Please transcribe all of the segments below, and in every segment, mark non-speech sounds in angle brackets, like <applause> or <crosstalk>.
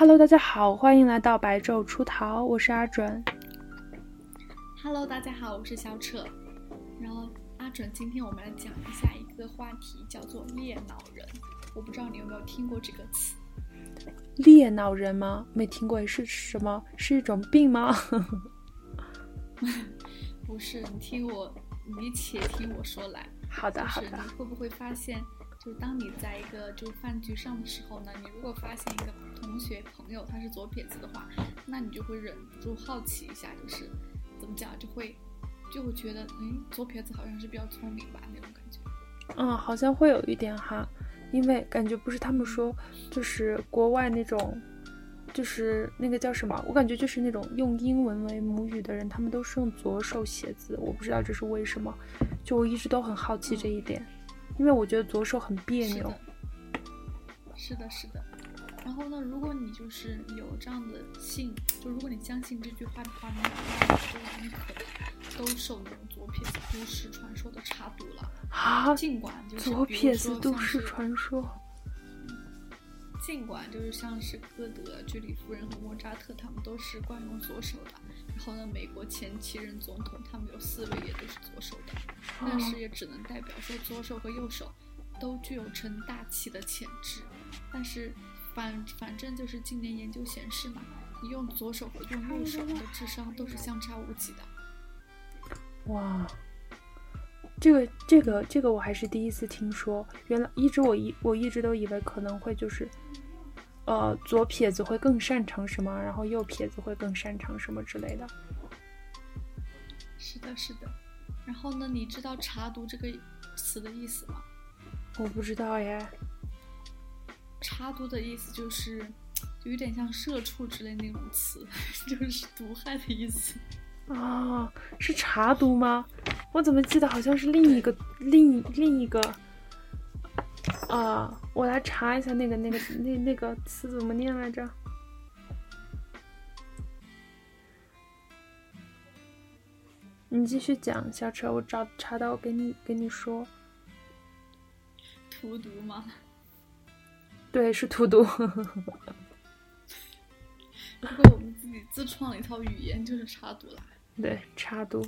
Hello，大家好，欢迎来到白昼出逃，我是阿准。Hello，大家好，我是小扯。然后阿准，今天我们来讲一下一个话题，叫做裂脑人。我不知道你有没有听过这个词？裂脑人吗？没听过，是什么？是一种病吗？<laughs> 不是，你听我，你且听我说来。好的，好的。会不会发现，就是当你在一个就是饭局上的时候呢，你如果发现一个同学朋友他是左撇子的话，那你就会忍不住好奇一下，就是怎么讲，就会就会觉得，嗯，左撇子好像是比较聪明吧那种感觉。嗯，好像会有一点哈，因为感觉不是他们说，就是国外那种，就是那个叫什么？我感觉就是那种用英文为母语的人，他们都是用左手写字，我不知道这是为什么。就我一直都很好奇这一点，因为我觉得左手很别是扭的。，是的，是的。然后呢，如果你就是有这样的信，就如果你相信这句话的话呢，那你就很可能都受那种左撇子都市传说的插毒了。啊，尽管就是左撇子都市传说。尽管就是像是歌德、居里夫人和莫扎特，他们都是惯用左手的。然后呢，美国前七任总统，他们有四位也都是左手的，但是也只能代表说左手和右手都具有成大器的潜质。但是反反正就是近年研究显示嘛，你用左手和用右手的智商都是相差无几的。哇，这个这个这个我还是第一次听说。原来一直我一我一直都以为可能会就是，呃，左撇子会更擅长什么，然后右撇子会更擅长什么之类的。是的，是的。然后呢，你知道“查毒”这个词的意思吗？我不知道耶。插毒的意思就是，就有点像社畜之类那种词，<laughs> 就是毒害的意思。啊，是查毒吗？我怎么记得好像是另一个另另一个。啊，我来查一下那个那个那那个词怎么念来着？你继续讲，小车，我找查到给你给你说。荼毒吗？对，是荼毒。<laughs> 如果我们自己自创了一套语言，就是插毒啦。对，插毒。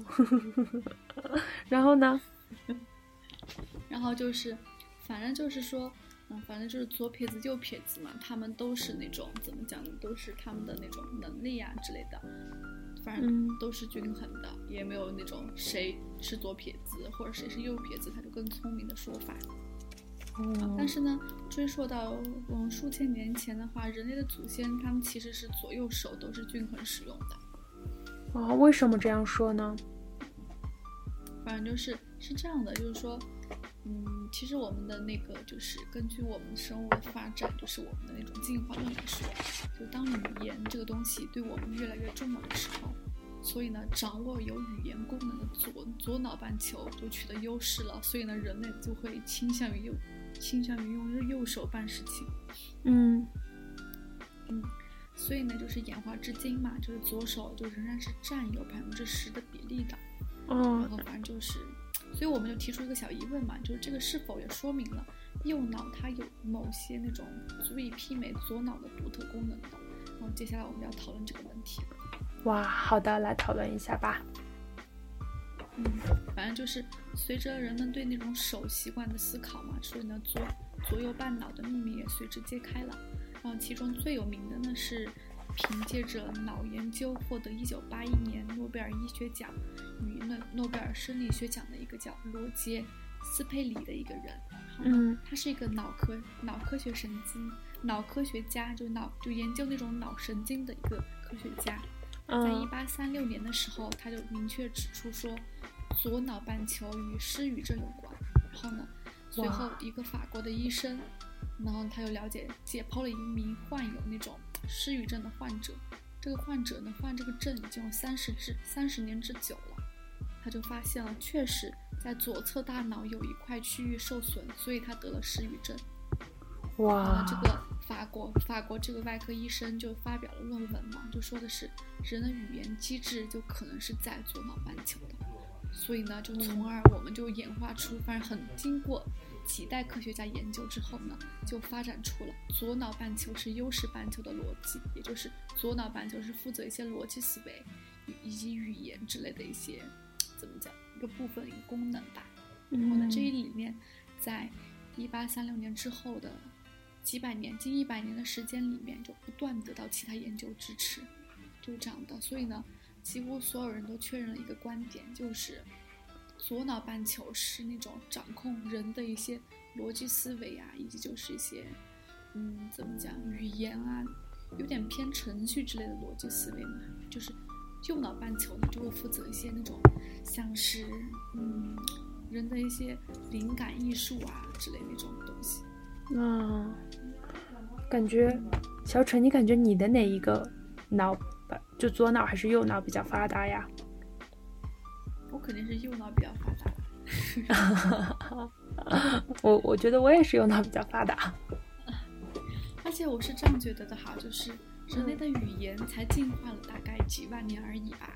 <laughs> 然后呢？<laughs> 然后就是，反正就是说，嗯，反正就是左撇子、右撇子嘛，他们都是那种怎么讲呢？都是他们的那种能力啊之类的，反正嗯都是均衡的，也没有那种谁是左撇子或者谁是右撇子，他就更聪明的说法。哦但是呢，追溯到嗯数千年前的话，人类的祖先他们其实是左右手都是均衡使用的。啊，为什么这样说呢？反正就是是这样的，就是说，嗯，其实我们的那个就是根据我们生物的发展，就是我们的那种进化论来说，就当语言这个东西对我们越来越重要的时候，所以呢，掌握有语言功能的左左脑半球就取得优势了，所以呢，人类就会倾向于右倾向于用右手办事情。嗯嗯，所以呢，就是演化至今嘛，就是左手就仍然是占有百分之十的比例的。然哦后反正就是，所以我们就提出一个小疑问嘛，就是这个是否也说明了右脑它有某些那种足以媲美左脑的独特功能的？然后接下来我们要讨论这个问题。哇，好的，来讨论一下吧。嗯，反正就是随着人们对那种手习惯的思考嘛，所以呢，左左右半脑的秘密也随之揭开了。然后其中最有名的呢是凭借着脑研究获得1981年诺贝尔医学奖与诺诺贝尔生理学奖的一个叫罗杰斯佩里的一个人。然后呢嗯他是一个脑科脑科学神经脑科学家，就脑就研究那种脑神经的一个科学家。在一嗯八三六年的时候，他就明确指出说，左脑半球与失语症有关。然后呢，随后一个法国的医生，然后他又了解解剖了一名患有那种失语症的患者。这个患者呢，患这个症已经有三十至三十年之久了。他就发现了，确实在左侧大脑有一块区域受损，所以他得了失语症。哇，这个法国法国这个外科医生就发表了论文嘛，就说的是人的语言机制就可能是在左脑半球的，所以呢，就从而我们就演化出，反正很经过几代科学家研究之后呢，就发展出了左脑半球是优势半球的逻辑，也就是左脑半球是负责一些逻辑思维以及语言之类的一些怎么讲一个部分一个功能吧。然后呢，这一理念在一八三六年之后的几百年、近一百年的时间里面，就不断得到其他研究支持，就是这样的。所以呢，几乎所有人都确认了一个观点，就是左脑半球是那种掌控人的一些逻辑思维啊，以及就是一些嗯，怎么讲语言啊，有点偏程序之类的逻辑思维嘛。就是右脑半球呢，就会负责一些那种像是嗯。人的一些灵感、艺术啊之类那种东西，嗯，感觉小陈，你感觉你的哪一个脑，就左脑还是右脑比较发达呀？我肯定是右脑比较发达。<laughs> 我我觉得我也是右脑比较发达。而且我是这样觉得的哈，就是人类的语言才进化了大概几万年而已吧，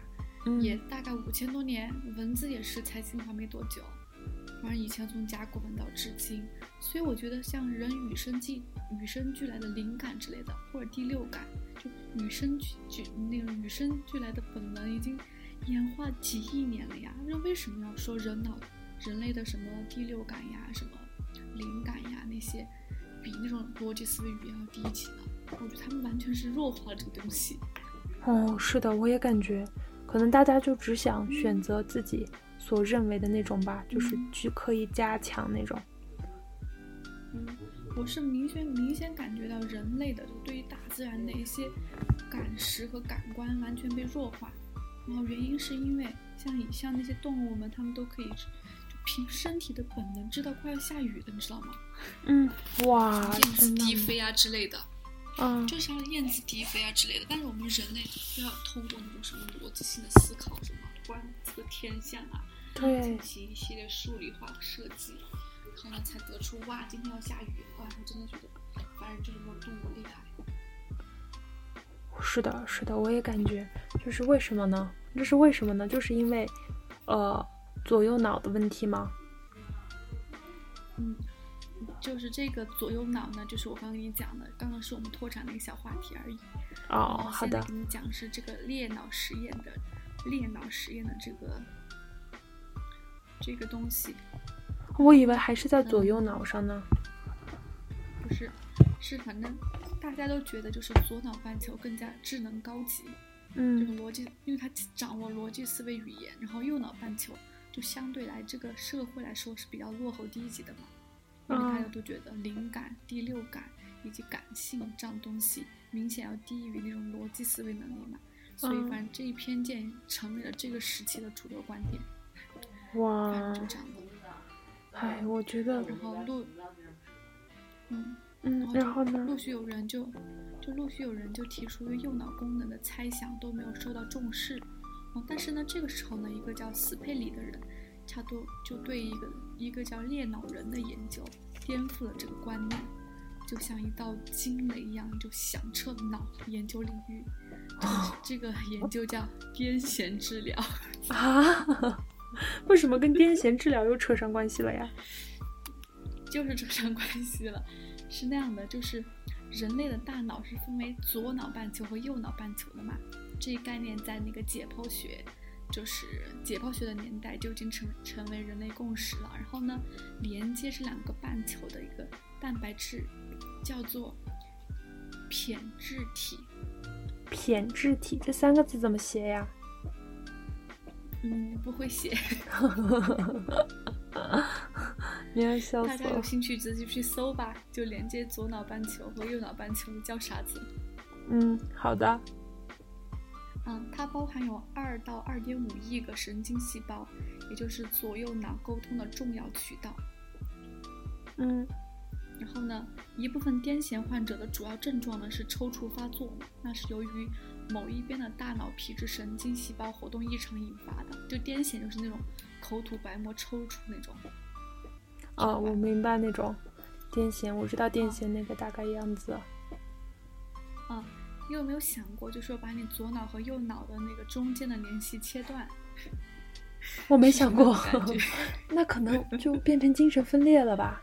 也大概五千多年，文字也是才进化没多久。反正以前从甲骨文到至今，所以我觉得像人与生俱与生俱来的灵感之类的，或者第六感，就与生俱俱那个与生俱来的本能，已经演化几亿年了呀。那为什么要说人脑人类的什么第六感呀、什么灵感呀那些，比那种逻辑思维语言要低级呢？我觉得他们完全是弱化了这个东西。哦，是的，我也感觉，可能大家就只想选择自己。所认为的那种吧，就是去刻意加强那种。嗯，我是明显明显感觉到人类的就对于大自然的一些感识和感官完全被弱化。然后原因是因为像以像那些动物们，它们都可以就凭身体的本能知道快要下雨的，你知道吗？嗯，哇，燕子低飞啊之类的。嗯，就像燕子低飞啊之类的。但是我们人类要通过那种什么逻辑性的思考，什么观测天象啊。进行一系列数理化的设计，然后呢，才得出哇，今天要下雨。哇，我真的觉得，反正就是没有动物厉害。是的，是的，我也感觉，就是为什么呢？这是为什么呢？就是因为，呃，左右脑的问题吗？嗯，就是这个左右脑呢，就是我刚刚跟你讲的，刚刚是我们拓展的一个小话题而已。哦，好的。跟你讲是这个裂脑实验的，裂脑实验的这个。这个东西，我以为还是在左右脑上呢。不是，是反正大家都觉得就是左脑半球更加智能高级，嗯，这个逻辑，因为它掌握逻辑思维语言，然后右脑半球就相对来这个社会来说是比较落后低级的嘛，因为大家都觉得灵感、第六感以及感性这样东西明显要低于那种逻辑思维能力嘛，所以反正这一偏见成为了这个时期的主流观点。哇，就这样的。哎，我觉得，然后陆，嗯嗯，然后呢？陆续有人就，就陆续有人就提出右脑功能的猜想都没有受到重视。哦，但是呢，这个时候呢，一个叫斯佩里的人，他都就对一个一个叫裂脑人的研究颠覆了这个观念，就像一道惊雷一样，就响彻脑研究领域。这个研究叫癫痫治疗 <laughs> 啊。为什么跟癫痫治疗又扯上关系了呀？<laughs> 就是扯上关系了，是那样的，就是人类的大脑是分为左脑半球和右脑半球的嘛。这一概念在那个解剖学，就是解剖学的年代就已经成成为人类共识了。然后呢，连接这两个半球的一个蛋白质叫做胼胝体。胼胝体这三个字怎么写呀？嗯，不会写。<laughs> 你要笑死大家有兴趣自己去搜吧，就连接左脑半球和右脑半球叫啥字？嗯，好的。嗯，它包含有二到二点五亿个神经细胞，也就是左右脑沟通的重要渠道。嗯。然后呢，一部分癫痫患者的主要症状呢是抽搐发作，那是由于。某一边的大脑皮质神经细胞活动异常引发的，就癫痫就是那种口吐白沫、抽搐那种。哦，我明白那种癫痫，我知道癫痫那个大概样子。嗯，你有没有想过，就说把你左脑和右脑的那个中间的联系切断？我没想过，<laughs> 那可能就变成精神分裂了吧？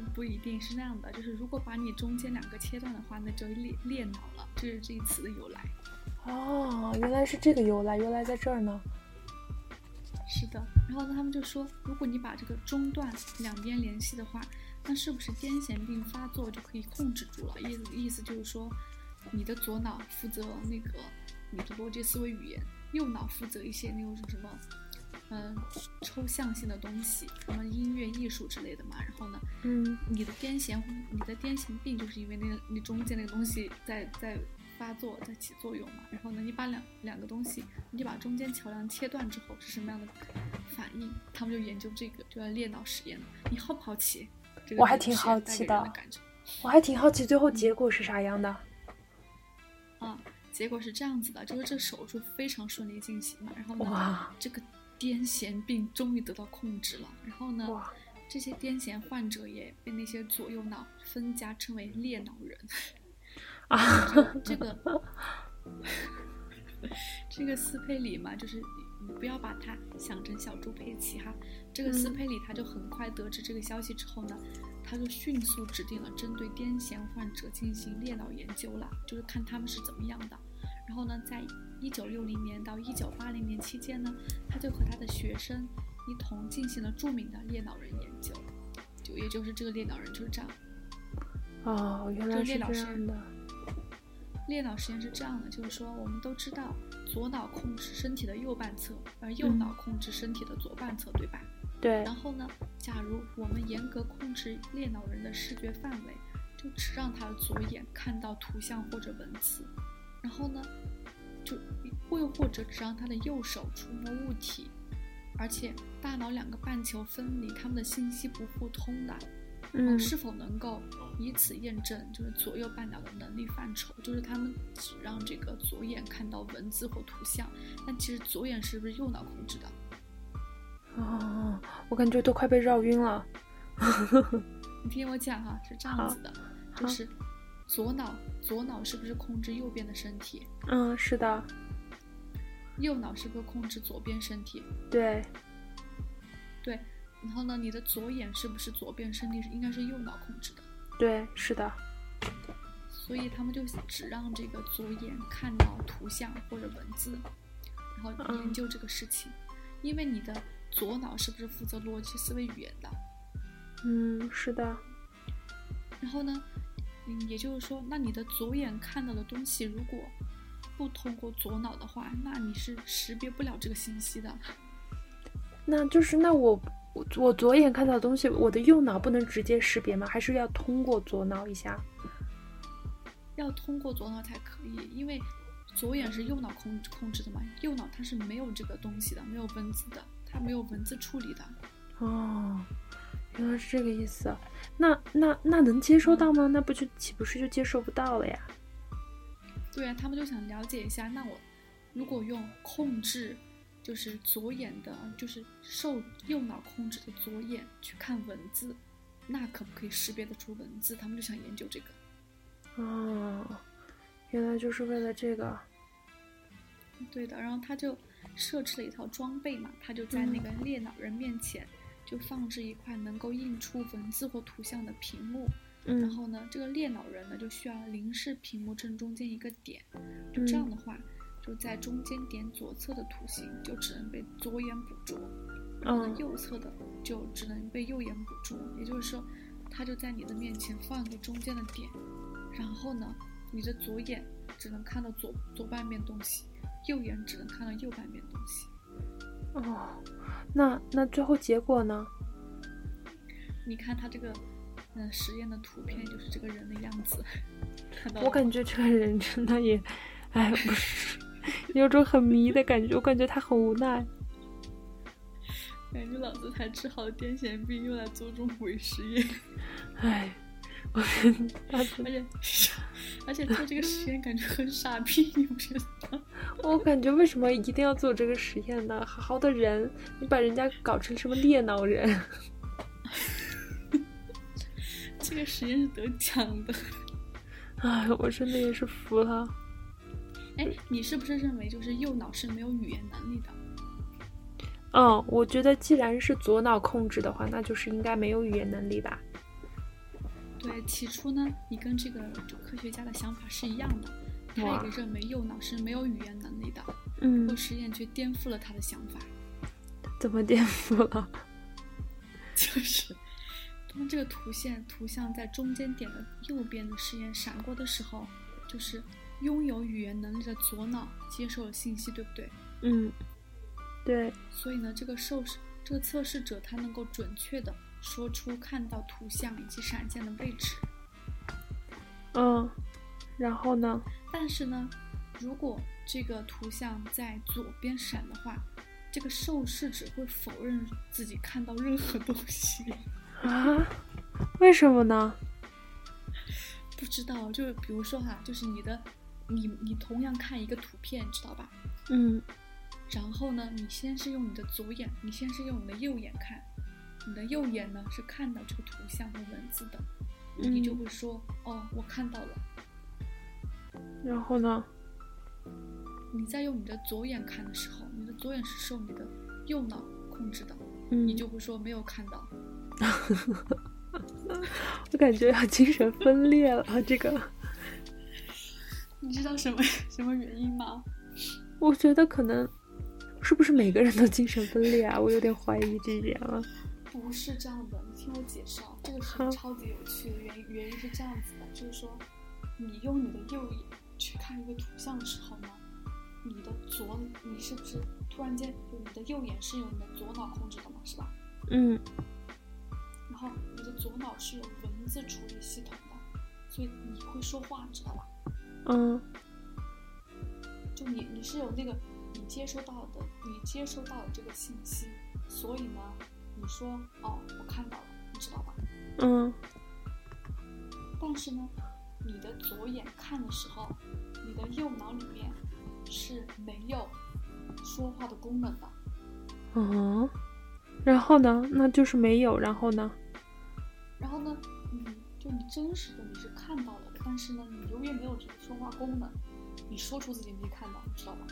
不不一定是那样的，就是如果把你中间两个切断的话，那就裂裂脑了，这是这一词的由来。哦，原来是这个由来，原来在这儿呢。是的，然后呢，他们就说，如果你把这个中断两边联系的话，那是不是癫痫病发作就可以控制住了？意思意思就是说，你的左脑负责那个你的逻辑思维语言，右脑负责一些那种什么，嗯，抽象性的东西，什么音乐、艺术之类的嘛。然后呢，嗯你的癫痫，你的癫痫病就是因为那个你中间那个东西在在发作，在起作用嘛。然后呢，你把两两个东西，你把中间桥梁切断之后是什么样的反应？他们就研究这个，就要裂脑实验了。你好不好奇？这个我还挺好奇的给人的感觉我还挺好奇最后结果是啥样的。啊，结果是这样子的，就是这手术非常顺利进行嘛。然后呢哇，这个癫痫病终于得到控制了。然后呢，这些癫痫患者也被那些左右脑分家称为裂脑人。<laughs> 啊，这个这个斯佩里嘛，就是你不要把它想成小猪佩奇哈。这个斯嗯佩里他就很快得知这个消息之后呢，他就迅速指定了针对癫痫患者进行裂脑研究了，就是看他们是怎么样的。然后呢，在一九六零年到一九八零年期间呢，他就和他的学生一同进行了著名的裂脑人研究，就也就是这个裂脑人就是这样。哦，原来是这样的。裂脑实验是这样的，就是说我们都知道左脑控制身体的右半侧，而右脑控制身体的左半侧，对吧？对然，后呢，假如我们严格控制裂脑人的视觉范围，就只让他的左眼看到图像或者文字，然后呢，就会又或者只让他的右手触摸物体，而且大脑两个半球分离，他们的信息不互通的，嗯是否能够以此验证就是左右半脑的能力范畴？就是他们只让这个左眼看到文字或图像，但其实左眼是不是右脑控制的？哦，我感觉都快被绕晕了。<laughs> 你听我讲哈、是这样子的，就是左脑左脑是不是控制右边的身体？嗯，是的，右脑是不是控制左边身体？对，对。然后呢，你的左眼是不是左边身体是应该是右脑控制的？对，是的。所以他们就只让这个左眼看到图像或者文字，然后研究这个事情。因为你的左脑是不是负责逻辑思维语言的？嗯，是的。然后呢，嗯，也就是说，那你的左眼看到的东西，如果不通过左脑的话，那你是识别不了这个信息的。那就是那我我我左眼看到的东西，我的右脑不能直接识别吗？还是要通过左脑一下？要通过左脑才可以，因为左眼是右脑控控制的嘛，右脑它是没有这个东西的，没有文字的，它没有文字处理的。哦，原来是这个意思。那那那能接收到吗？那不就岂不是就接收不到了呀？对啊，他们就想了解一下，那我如果用控制，就是左眼的，就是受右脑控制的左眼去看文字，那可不可以识别得出文字？他们就想研究这个。哦，原来就是为了这个。对的，然后他就设置了一套装备嘛，他就在那个猎脑人面前就放置一块能够印出文字或图像的屏幕，然嗯后呢，这个裂脑人呢就需要凝视屏幕正中间一个点，就这样的话，就在中间点左侧的图形就只能被左眼捕捉，然后右侧的就只能被右眼捕捉。也就是说，他就在你的面前放一个中间的点，然后呢，你的左眼只能看到左左半边东西，右眼只能看到右半边东西。哦，那那最后结果呢？你看他这个。嗯，实验的图片就是这个人的样子，我感觉这个人真的也，哎，不是，<laughs> 有种很迷的感觉。我感觉他很无奈。<laughs> 感觉老子才治好癫痫病，又来做这种伪实验，<laughs> 哎，我觉得他真而且而且做这个实验感觉很傻逼，你不觉得吗？<laughs> 我感觉为什么一定要做这个实验呢？好好的人，你把人家搞成什么裂脑人？<laughs> 这个实验是得奖的。<laughs> 哎，我真的也是服了。哎，你是不是认为就是右脑是没有语言能力的？嗯，我觉得既然是左脑控制的话，那就是应该没有语言能力吧？对，起初呢，你跟这个科学家的想法是一样的，他也认为右脑是没有语言能力的。嗯。不过实验却颠覆了他的想法。怎么颠覆了？<laughs> 就是，当这个图线图像在中间点的右边的实验闪过的时候，就是拥有语言能力的左脑接受了信息，对不对？嗯。对，所以呢，这个受试这个测试者他能够准确的说出看到图像以及闪现的位置。嗯，然后呢？但是呢，如果这个图像在左边闪的话，这个受试者会否认自己看到任何东西。啊？为什么呢？不知道，就是比如说哈，就是你的，你你同样看一个图片，知道吧？嗯。然后呢，你先是用你的左眼，你先是用你的右眼看，你的右眼呢是看到这个图像和文字的，你就会说哦，我看到了。然后呢，你在用你的左眼看的时候，你的左眼是受你的右脑控制的，你就会说没有看到。<laughs> 我感觉要精神分裂了，这个。你知道什么什么原因吗？我觉得可能。是不是每个人都精神分裂啊？我有点怀疑这一点了。不是这样的，你听我解释啊，这个是超级有趣的原因。<laughs> 原因是这样子的，就是说，你用你的右眼去看一个图像的时候呢，你的左，你是不是突然间就你的右眼是由你的左脑控制的嘛？是吧？嗯。然后你的左脑是有文字处理系统的，所以你会说话，知道吧？嗯。就你，你是有那个。你接收到的，你接收到的这个信息，所以呢，你说哦，我看到了，你知道吧？嗯。但是呢，你的左眼看的时候，你的右脑里面是没有说话的功能的。嗯。然后呢？那就是没有。然后呢？然后呢？你就你真实的你是看到了，但是呢，你永远没有这个说话功能，你说出自己没看到，你知道吧？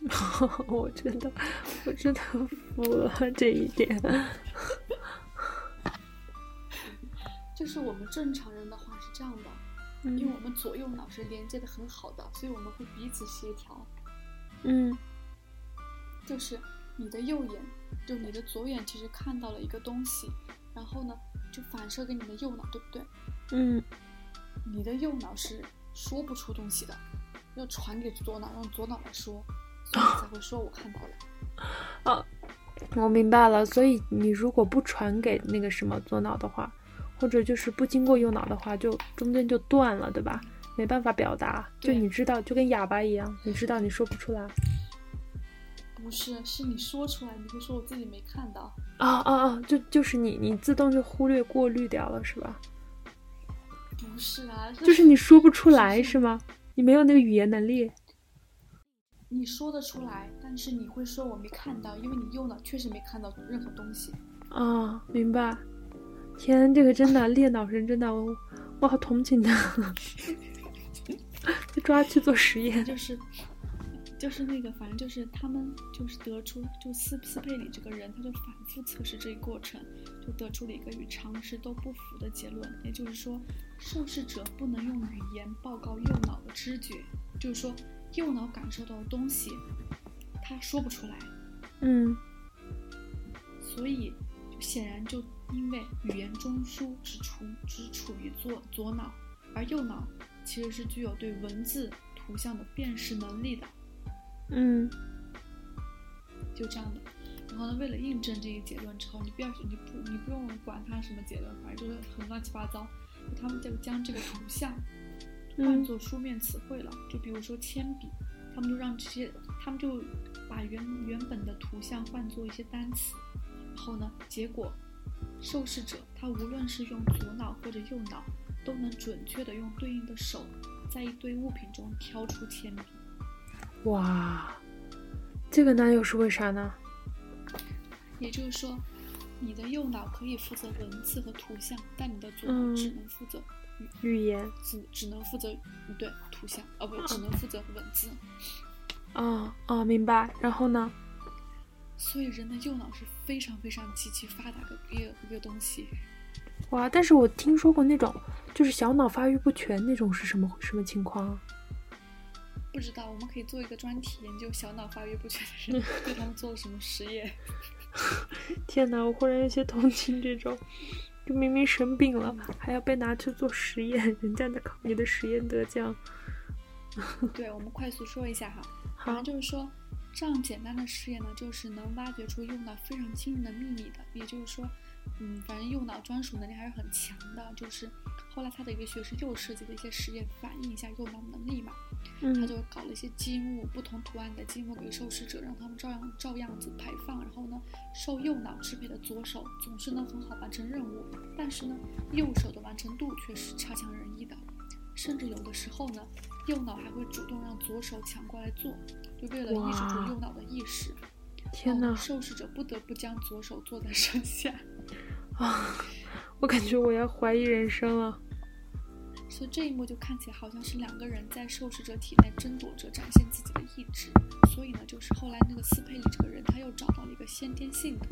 <laughs> 我真的，我真的服了这一点。<laughs> 就是我们正常人的话是这样的，因为我们左右脑是连接的很好的，所以我们会彼此协调。嗯，就是你的右眼，就你的左眼其实看到了一个东西，然后呢就反射给你的右脑，对不对？嗯，你的右脑是说不出东西的，要传给左脑，让左脑来说。才会说我看到了，啊，我明白了。所以你如果不传给那个什么左脑的话，或者就是不经过右脑的话，就中间就断了，对吧？没办法表达。就你知道，就跟哑巴一样，你知道你说不出来。不是，是你说出来，你会说我自己没看到。啊啊啊！就就是你，你自动就忽略过滤掉了，是吧？不是啊，就是你说不出来，是吗？你没有那个语言能力。你说得出来，但是你会说我没看到，因为你右脑确实没看到任何东西。啊，明白。天，这个真的猎脑人真的，我我好同情他。<laughs> 被抓去做实验，就是，就是那个，反正就是他们就是得出，就斯斯佩里这个人，他就反复测试这一过程，就得出了一个与常识都不符的结论，也就是说，受试者不能用语言报告右脑的知觉，就是说。右脑感受到的东西，他说不出来。嗯，所以显然就因为语言中枢只处只处于左左脑，而右脑其实是具有对文字图像的辨识能力的。嗯，就这样的。然后呢，为了印证这一结论之后，你不要你不你不用管它什么结论，反正就是很乱七八糟。他们就将这个图像。换作书面词汇了，就比如说铅笔，他们就让这些，他们就把原原本的图像换作一些单词，然后呢，结果受试者他无论是用左脑或者右脑，都能准确的用对应的手，在一堆物品中挑出铅笔。哇，这个那又是为啥呢？也就是说，你的右脑可以负责文字和图像，但你的左脑只能负责。语言只只能负责对图像哦不只能负责文字，哦哦明白。然后呢？所以人的右脑是非常非常极其发达的一个一个东西。哇！但是我听说过那种就是小脑发育不全那种是什么什么情况啊？不知道，我们可以做一个专题研究小脑发育不全的人，<laughs> 对他们做了什么实验。<laughs> 天哪，我忽然有些同情这种，就明明生病了，还要被拿去做实验，<laughs> 人家在考你的实验得奖。<laughs> 对，我们快速说一下哈，好，就是说这样简单的实验呢，就是能挖掘出用到非常惊人的秘密的，也就是说，嗯，反正右脑专属能力还是很强的。就是后来他的一个学生又设计了一些实验，反映一下右脑能力嘛。嗯他就搞了一些积木，不同图案的积木给受试者，让他们照样照样子排放。然后呢，受右脑支配的左手总是能很好完成任务，但是呢，右手的完成度却是差强人意的。甚至有的时候呢，右脑还会主动让左手抢过来做，就为了抑制住右脑的意识。天哪！受试者不得不将左手做在身 <laughs> 下。啊，我感觉我要怀疑人生了。所以这一幕就看起来好像是两个人在受试者体内争夺着展现自己的意志。所以呢，就是后来那个斯佩里这个人，他又找到了一个先天性的，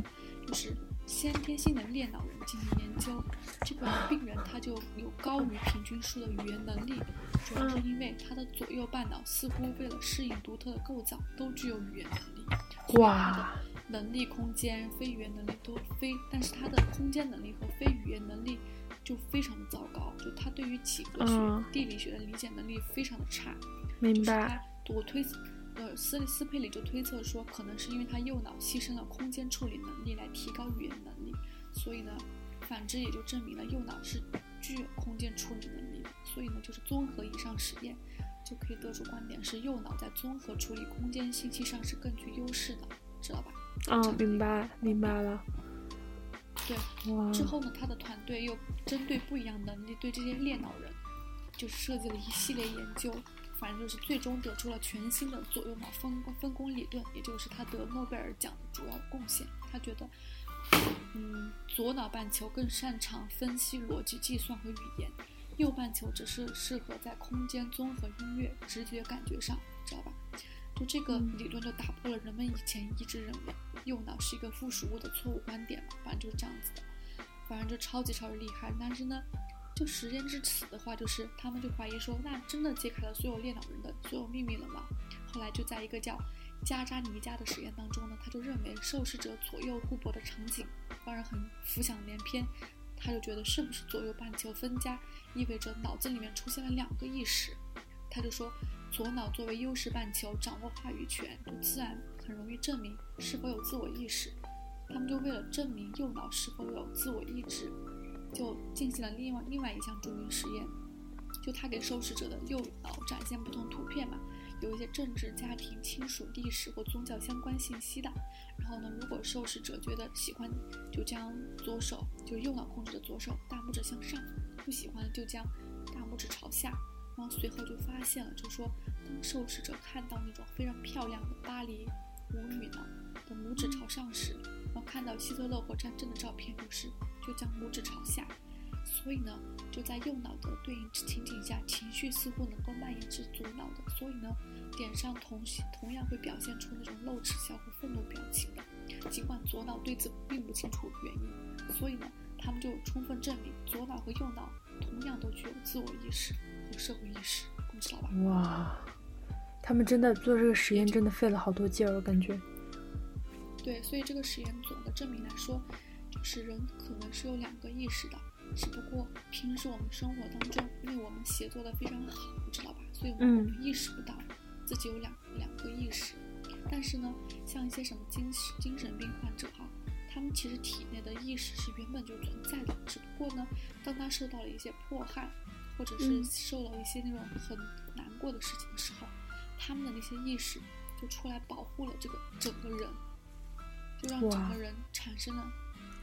就是先天性的裂脑人进行研究。这个病人他就有高于平均数的语言能力，主要是因为他的左右半脑似乎为了适应独特的构造，都具有语言能力。哇！能力、空间、非语言能力都非，但是他的空间能力和非语言能力。就非常的糟糕，就他对于几何学、地理学的理解能力非常的差。明白。我推，呃，斯斯佩里就推测说，可能是因为他右脑牺牲了空间处理能力来提高语言能力，所以呢，反之也就证明了右脑是具有空间处理能力的。所以呢，就是综合以上实验，就可以得出观点是右脑在综合处理空间信息上是更具优势的，知道吧？嗯，明白，明白了。对，之后呢，他的团队又针对不一样能力，对这些裂脑人，就设计了一系列研究，反正就是最终得出了全新的左右脑分工分工理论，也就是他得诺贝尔奖的主要贡献。他觉得，嗯，左脑半球更擅长分析逻辑计算和语言，右半球只是适合在空间综合、音乐、直觉感觉上，知道吧？就这个理论就打破了人们以前一直认为右脑是一个附属物的错误观点嘛，反正就是这样子的，反正就超级超级厉害。但是呢，就时间至此的话，就是他们就怀疑说，那真的揭开了所有裂脑人的所有秘密了吗？后来就在一个叫加扎尼加的实验当中呢，他就认为受试者左右互搏的场景让人很浮想联翩，他就觉得是不是左右半球分家意味着脑子里面出现了两个意识？他就说。左脑作为优势半球，掌握话语权，就自然很容易证明是否有自我意识。他们就为了证明右脑是否有自我意志，就进行了另外另外一项著名实验。就他给受试者的右脑展现不同图片嘛，有一些政治、家庭、亲属、历史或宗教相关信息的。然后呢，如果受试者觉得喜欢，就将左手就右脑控制的左手大拇指向上；不喜欢就将大拇指朝下。然后随后就发现了，就说当受试者看到那种非常漂亮的巴黎舞女呢的拇指朝上时，然后看到希特勒或战争的照片，就是就将拇指朝下。所以呢，就在右脑的对应情景下，情绪似乎能够蔓延至左脑的。所以呢，脸上同同样会表现出那种露齿笑和愤怒表情的，尽管左脑对此并不清楚原因。所以呢，他们就充分证明左脑和右脑同样都具有自我意识。社会意识，你知道吧？哇，他们真的做这个实验，真的费了好多劲儿，我感觉。对，所以这个实验总的证明来说，就是人可能是有两个意识的，只不过平时我们生活当中，因为我们协作的非常好，你知道吧？所以我们意识不到自己有两两个意识。但是呢，像一些什么精精神病患者哈，他们其实体内的意识是原本就存在的，只不过呢，当他受到了一些迫害。或者是受了一些那种很难过的事情的时候，他们的那些意识就出来保护了这个整个人，就让整个人产生了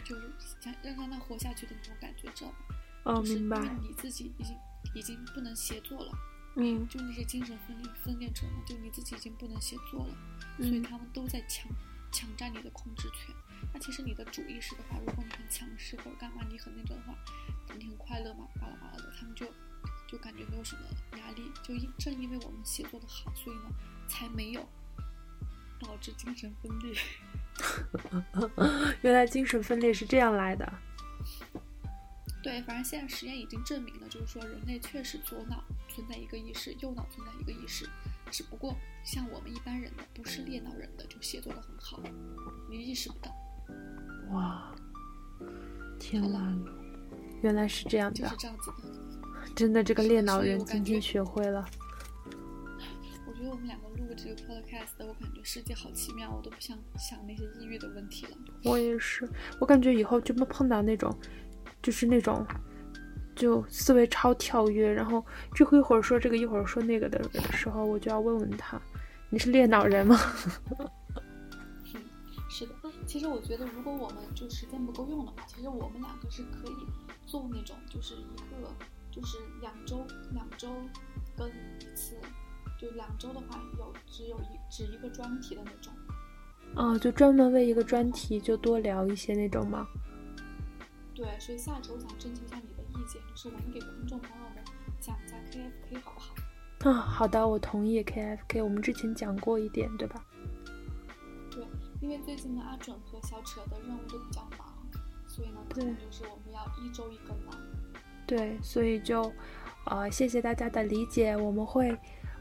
就是想让让他活下去的那种感觉，知道吧？哦，明白。因为你自己已经已经不能协作了，嗯，就那些精神分裂分裂者嘛，就你自己已经不能协作了，所以他们都在抢抢占你的控制权。那其实你的主意识的话，如果你很强势或者干嘛，你很那个的话。你很快乐嘛，巴拉巴拉的，他们就就感觉没有什么压力，就因正因为我们写作的好，所以呢，才没有导致精神分裂。<laughs> 原来精神分裂是这样来的。对，反正现在实验已经证明了，就是说人类确实左脑存在一个意识，右脑存在一个意识，只不过像我们一般人的，不是猎脑人的，就写作的很好，你意识不到。哇，天啦，原来是这样的，就是这样子的。真的，这个猎脑人今天学会了。我觉得我们两个录这个 podcast，我感觉世界好奇妙，我都不想想那些抑郁的问题了。我也是，我感觉以后就不碰到那种。就是那种，就思维超跳跃，然后这会一会儿说这个一会儿说那个的时候，我就要问问他，你是猎脑人吗？其实我觉得如果我们就时间不够用的话，其实我们两个是可以做那种，就是一个就是两周两周跟一次，就两周的话有只有一只一个专题的那种。哦，就专门为一个专题就多聊一些那种吗？对，所以下周想征求一下你的意见，就是我们给观众朋友们讲一下 KFK 好不好？啊，好的，我同意 KFK。我们之前讲过一点，对吧？对，因为最近呢，阿准和小扯的任务都比较忙，所以呢，可能就是我们要一周一更了。对，所以就，呃，谢谢大家的理解，我们会，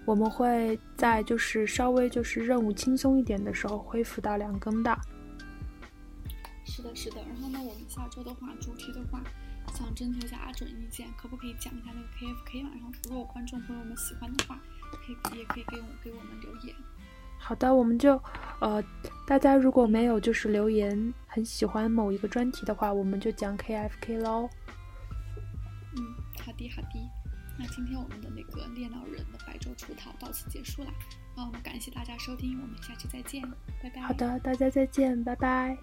我们会在就是稍微就是任务轻松一点的时候恢复到两更的。是的，是的。然后呢，我们下周的话，主题的话，想征求一下阿准意见，可不可以讲一下那个 KFK 嘛？然后如果观众朋友们喜欢的话，可以也可以给我给我们留言。好的，我们就呃，大家如果没有就是留言很喜欢某一个专题的话，我们就讲 KFK 喽。嗯，好的好的。那今天我们的那个猎脑人的白昼出逃到此结束啦。那我们感谢大家收听，我们下期再见，拜拜。好的，大家再见，拜拜。